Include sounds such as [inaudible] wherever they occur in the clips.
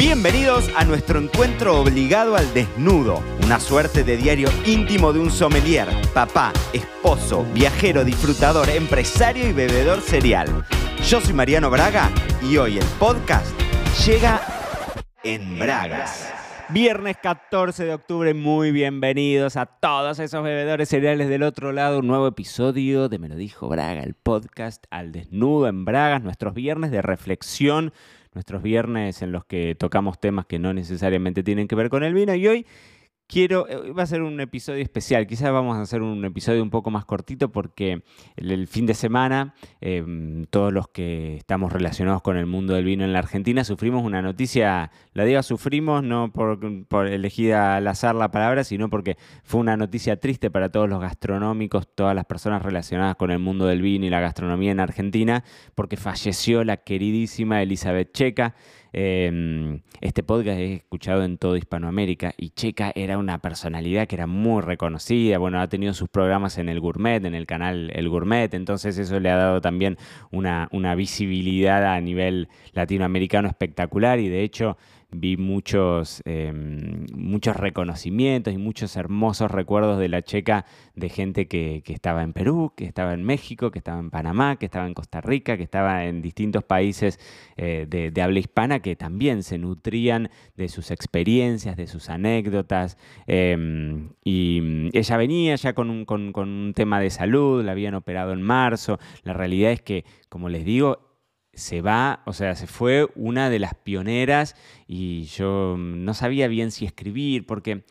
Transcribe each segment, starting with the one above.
Bienvenidos a nuestro encuentro obligado al desnudo, una suerte de diario íntimo de un sommelier, papá, esposo, viajero, disfrutador, empresario y bebedor serial. Yo soy Mariano Braga y hoy el podcast llega en Bragas. Viernes 14 de octubre, muy bienvenidos a todos esos bebedores cereales del otro lado. Un nuevo episodio de Me lo dijo Braga, el podcast al desnudo en Bragas, nuestros viernes de reflexión, nuestros viernes en los que tocamos temas que no necesariamente tienen que ver con el vino. Y hoy quiero, eh, va a ser un episodio especial, quizás vamos a hacer un episodio un poco más cortito porque el, fin de semana em, todos los que estamos relacionados con el mundo del vino en la Argentina sufrimos una noticia, la diga sufrimos no por, por elegida al azar la palabra, sino porque fue una noticia triste para todos los gastronómicos, todas las personas relacionadas con el mundo del vino y la gastronomía en Argentina, porque falleció la queridísima Elizabeth Checa. Em, este podcast he escuchado en toda Hispanoamérica y Checa era una personalidad que era muy reconocida. Bueno, ha tenido sus programas en el Gourmet, en el canal El Gourmet, entonces eso le ha dado también una visibilidad a nivel latinoamericano espectacular y de hecho vi muchos, em, muchos reconocimientos y muchos hermosos recuerdos de la checa de gente que, estaba en Perú, que estaba en México, que estaba en Panamá, que estaba en Costa Rica, que estaba en distintos países eh, de, habla hispana que también se nutrían de sus experiencias, de sus anécdotas. Em, y ella venía ya con un, con un tema de salud, la habían operado en marzo. La realidad es que, como les digo, se va, o sea, se fue una de las pioneras y yo no sabía bien si escribir porque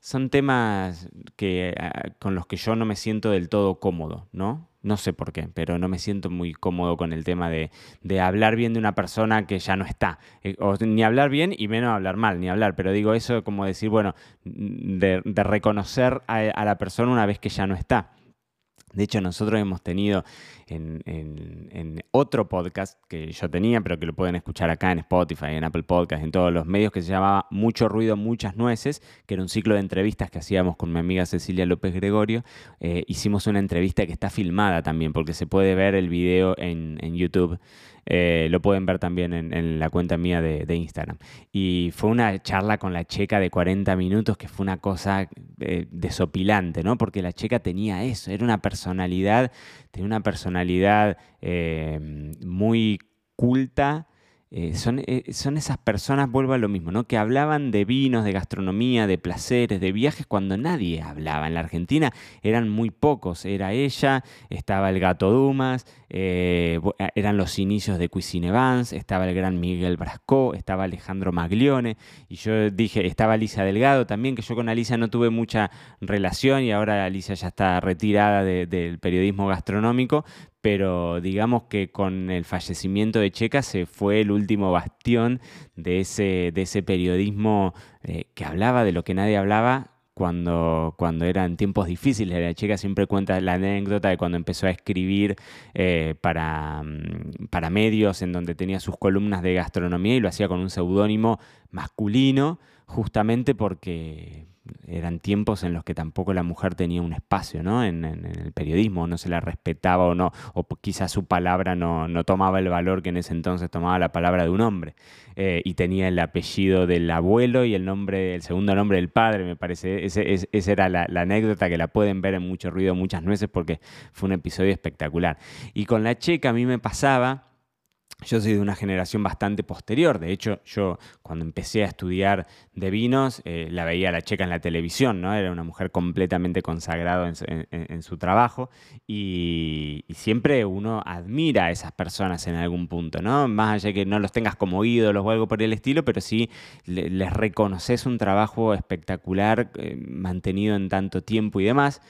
son temas que, ah, con los que yo no me siento del todo cómodo, ¿no? No sé por qué, pero no me siento muy cómodo con el tema de, hablar bien de una persona que ya no está. Eh, ni hablar bien y menos hablar mal, ni hablar. Pero digo eso como decir, bueno, de, reconocer a la persona una vez que ya no está. De hecho, nosotros hemos tenido en, otro podcast que yo tenía, pero que lo pueden escuchar acá en Spotify, en Apple Podcast, en todos los medios, que se llamaba Mucho Ruido, Muchas Nueces, que era un ciclo de entrevistas que hacíamos con mi amiga Cecilia López Gregorio. Eh, hicimos una entrevista que está filmada también, porque se puede ver el video en, YouTube. Eh, lo pueden ver también en, la cuenta mía de, Instagram. Y fue una charla con la checa de 40 minutos que fue una cosa eh, desopilante, ¿no? Porque la checa tenía eso, era una personalidad, una personalidad eh, muy culta, eh, son, eh, son, esas personas, vuelvo a lo mismo, ¿no? que hablaban de vinos, de gastronomía, de placeres, de viajes, cuando nadie hablaba. En la Argentina eran muy pocos. Era ella, estaba el gato Dumas, eh, eran los inicios de Cuisine Vance, estaba el gran Miguel Brasco, estaba Alejandro Maglione, y yo dije, estaba Alicia Delgado también, que yo con Alicia no tuve mucha relación y ahora Alicia ya está retirada del periodismo gastronómico, pero digamos que con el fallecimiento de Checa se fue el último bastión de ese, de ese periodismo eh, que hablaba de lo que nadie hablaba cuando, cuando eran tiempos difíciles. La Checa siempre cuenta la anécdota de cuando empezó a escribir eh, para, mm, para medios en donde tenía sus columnas de gastronomía y lo hacía con un seudónimo masculino, justamente porque eran tiempos en los que tampoco la mujer tenía un espacio ¿no? en, el periodismo, no se la respetaba o no, o quizás su palabra no, tomaba el valor que en ese entonces tomaba la palabra de un hombre. Eh, y tenía el apellido del abuelo y el nombre, el segundo nombre del padre, me parece. esa era la, la, anécdota que la pueden ver en mucho ruido muchas veces porque fue un episodio espectacular. Y con la checa a mí me pasaba yo soy de una generación bastante posterior, de hecho yo cuando empecé a estudiar de vinos eh, la veía a la checa en la televisión, ¿no? era una mujer completamente consagrada en, su trabajo y, siempre uno admira a esas personas en algún punto, ¿no? más allá de que no los tengas como ídolos o algo por el estilo, pero sí les reconoces un trabajo espectacular eh, mantenido en tanto tiempo y demás.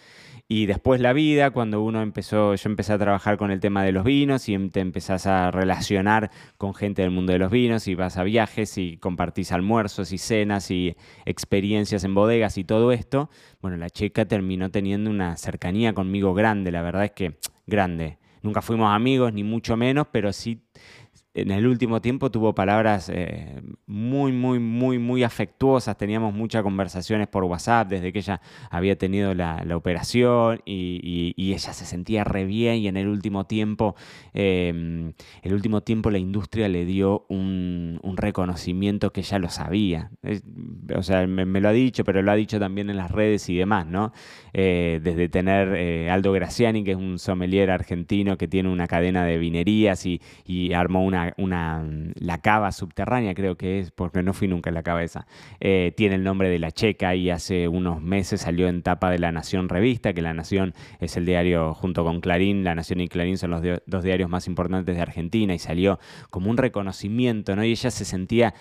Y después la vida, cuando uno empezó, yo empecé a trabajar con el tema de los vinos y te empezás a relacionar con gente del mundo de los vinos y vas a viajes y compartís almuerzos y cenas y experiencias en bodegas y todo esto, bueno, la checa terminó teniendo una cercanía conmigo grande, la verdad es que grande. Nunca fuimos amigos, ni mucho menos, pero sí en el último tiempo tuvo palabras eh, muy, muy, muy, muy afectuosas. Teníamos muchas conversaciones por WhatsApp desde que ella había tenido la, operación y, ella se sentía re bien y en el último tiempo, em, el último tiempo la industria le dio un, reconocimiento que ya lo sabía. o sea, me, lo ha dicho, pero lo ha dicho también en las redes y demás, ¿no? Eh, desde tener eh, Aldo Graciani, que es un sommelier argentino que tiene una cadena de vinerías y armó una una, la cava subterránea, creo que es, porque no fui nunca en la cava esa, eh, tiene el nombre de la checa y hace unos meses salió en tapa de La Nación Revista, que La Nación es el diario junto con Clarín, La Nación y Clarín son los dos diarios más importantes de Argentina y salió como un reconocimiento, ¿no? Y ella se sentía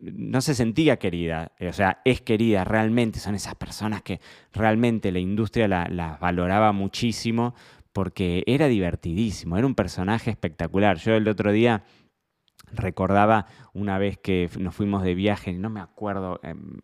no se sentía querida, o sea, es querida realmente, son esas personas que realmente la industria las la valoraba muchísimo porque era divertidísimo, era un personaje espectacular. Yo el otro día recordaba una vez que nos fuimos de viaje, no me acuerdo em,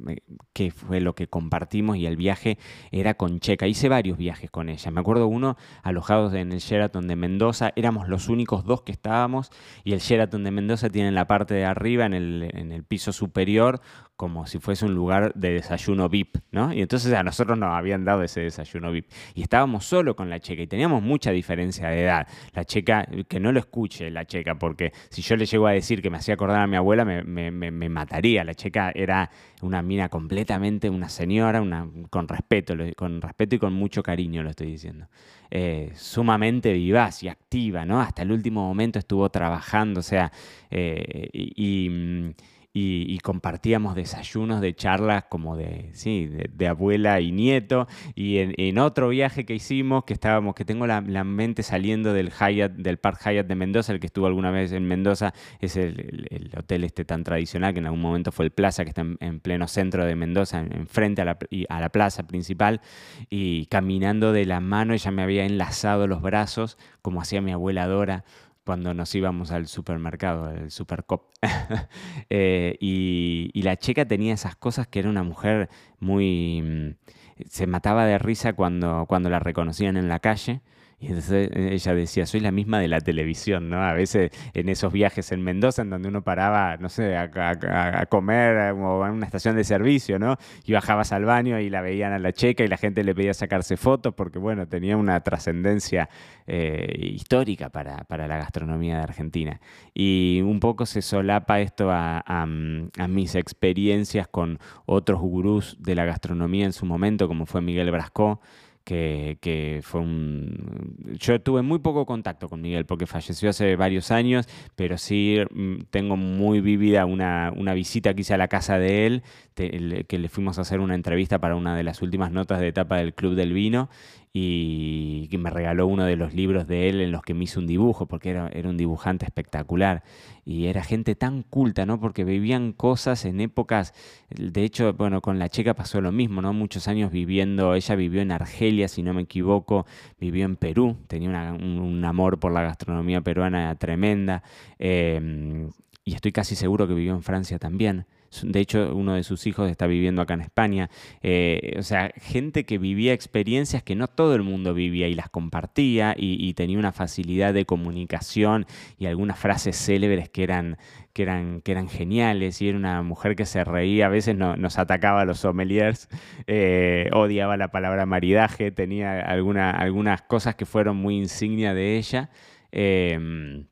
qué fue lo que compartimos y el viaje era con Checa. Hice varios viajes con ella. Me acuerdo uno alojados en el Sheraton de Mendoza, éramos los únicos dos que estábamos y el Sheraton de Mendoza tiene en la parte de arriba, en el, en el piso superior, como si fuese un lugar de desayuno VIP, ¿no? Y entonces a nosotros nos habían dado ese desayuno VIP. Y estábamos solo con la checa y teníamos mucha diferencia de edad. La checa, que no lo escuche la checa, porque si yo le llego a decir que me hacía acordar a mi abuela, me, mataría. La checa era una mina completamente, una señora, una, con respeto, con respeto y con mucho cariño lo estoy diciendo. Eh, sumamente vivaz y activa, ¿no? Hasta el último momento estuvo trabajando, o sea, eh, y mm, y, compartíamos desayunos de charlas como de, sí, de, abuela y nieto. Y en, otro viaje que hicimos, que estábamos, que tengo la, mente saliendo del Hyatt, del Park Hyatt de Mendoza, el que estuvo alguna vez en Mendoza, es el, hotel este tan tradicional que en algún momento fue el Plaza, que está en, pleno centro de Mendoza, enfrente a la, a la plaza principal. Y caminando de la mano, ella me había enlazado los brazos, como hacía mi abuela Dora cuando nos íbamos al supermercado, el Supercop. [laughs] eh, y, y, la checa tenía esas cosas que era una mujer muy... Mm, se mataba de risa cuando, cuando la reconocían en la calle. Y entonces eh, ella decía, soy la misma de la televisión, ¿no? A veces en esos viajes en Mendoza, en donde uno paraba, no sé, a, comer o en una estación de servicio, ¿no? Y bajabas al baño y la veían a la checa y la gente le pedía sacarse fotos porque, bueno, tenía una trascendencia eh, histórica para, la gastronomía de Argentina. Y un poco se solapa esto a, a mis experiencias con otros gurús de la gastronomía en su momento, como fue Miguel Brasco, que, fue un... Yo tuve muy poco contacto con Miguel porque falleció hace varios años, pero sí mm, tengo muy vivida una, visita que hice a la casa de él, que le fuimos a hacer una entrevista para una de las últimas notas de etapa del Club del Vino y que me regaló uno de los libros de él en los que me hizo un dibujo, porque era, era, un dibujante espectacular. Y era gente tan culta, ¿no? Porque vivían cosas en épocas, de hecho, bueno, con la checa pasó lo mismo, ¿no? Muchos años viviendo, ella vivió en Argelia, si no me equivoco, vivió en Perú, tenía un, amor por la gastronomía peruana tremenda, eh, y estoy casi seguro que vivió en Francia también. De hecho, uno de sus hijos está viviendo acá en España. Eh, o sea, gente que vivía experiencias que no todo el mundo vivía y las compartía y, tenía una facilidad de comunicación y algunas frases célebres que eran, que eran, que eran geniales. Y era una mujer que se reía, a veces no, nos atacaba a los sommeliers, eh, odiaba la palabra maridaje, tenía alguna, algunas cosas que fueron muy insignia de ella. Eh,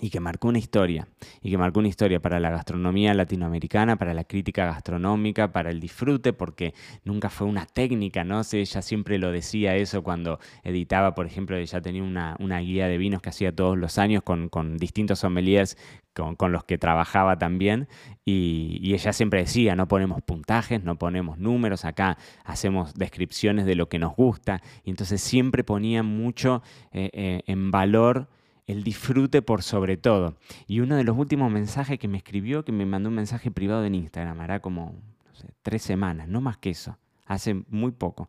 y que marcó una historia, y que marcó una historia para la gastronomía latinoamericana, para la crítica gastronómica, para el disfrute, porque nunca fue una técnica, ¿no? ella siempre lo decía eso cuando editaba, por ejemplo, ella tenía una, guía de vinos que hacía todos los años con, distintos sommeliers con, los que trabajaba también, y, ella siempre decía, no ponemos puntajes, no ponemos números, acá hacemos descripciones de lo que nos gusta, y entonces siempre ponía mucho eh, eh, en valor el disfrute por sobre todo. Y uno de los últimos mensajes que me escribió, que me mandó un mensaje privado en Instagram, hará como no sé, tres semanas, no más que eso, hace muy poco.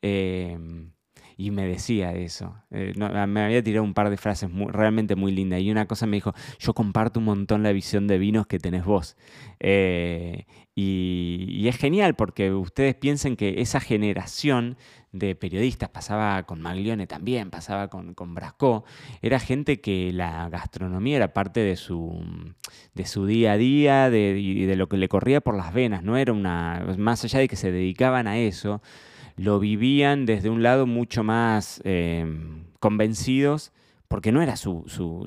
Em, y me decía eso. Eh, me había tirado un par de frases realmente muy lindas y una cosa me dijo, yo comparto un montón la visión de vinos que tenés vos. Eh, y, es genial porque ustedes piensen que esa generación de periodistas, pasaba con Maglione también, pasaba con, con Brasco, era gente que la gastronomía era parte de su, de su día a día de, y de lo que le corría por las venas, ¿no? Era una, más allá de que se dedicaban a eso, lo vivían desde un lado mucho más eh, convencidos, porque no era su, su,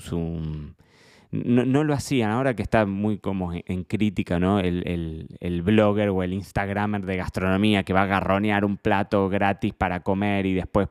no, lo hacían, ahora que está muy como en crítica, ¿no? El, blogger o el instagramer de gastronomía que va a garronear un plato gratis para comer y después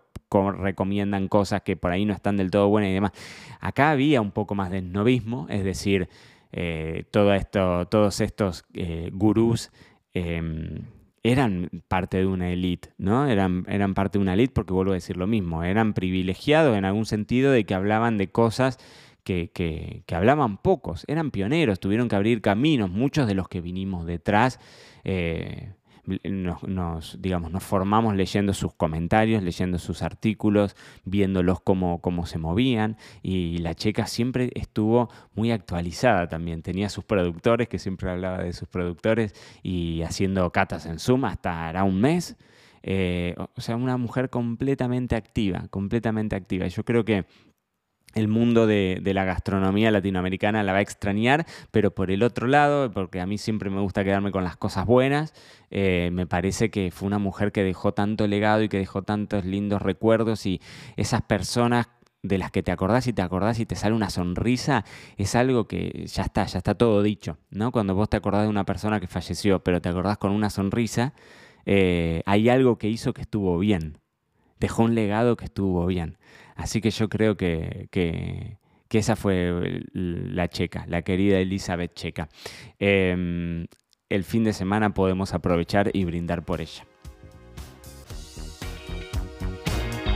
recomiendan cosas que por ahí no están del todo buenas y demás. Acá había un poco más de snobismo, es decir, eh, todo esto, todos estos eh, gurús em, eran parte de una élite, ¿no? Eran, eran parte de una élite porque vuelvo a decir lo mismo, eran privilegiados en algún sentido de que hablaban de cosas que, que, hablaban pocos, eran pioneros, tuvieron que abrir caminos, muchos de los que vinimos detrás. Eh, nos, digamos, nos formamos leyendo sus comentarios, leyendo sus artículos, viéndolos cómo, cómo se movían y la checa siempre estuvo muy actualizada también. Tenía sus productores, que siempre hablaba de sus productores y haciendo catas en Zoom hasta hará un mes. Eh, o sea, una mujer completamente activa, completamente activa. Yo creo que el mundo de, la gastronomía latinoamericana la va a extrañar, pero por el otro lado, porque a mí siempre me gusta quedarme con las cosas buenas, eh, me parece que fue una mujer que dejó tanto legado y que dejó tantos lindos recuerdos y esas personas de las que te acordás y te acordás y te sale una sonrisa, es algo que ya está, ya está todo dicho, ¿no? Cuando vos te acordás de una persona que falleció, pero te acordás con una sonrisa, eh, hay algo que hizo que estuvo bien, dejó un legado que estuvo bien. Así que yo creo que, esa fue la checa, la querida Elizabeth Checa. Em, el fin de semana podemos aprovechar y brindar por ella.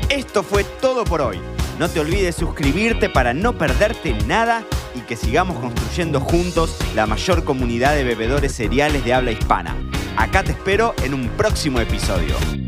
Esto fue todo por hoy. No te olvides suscribirte para no perderte nada y que sigamos construyendo juntos la mayor comunidad de bebedores cereales de habla hispana. Acá te espero en un próximo episodio.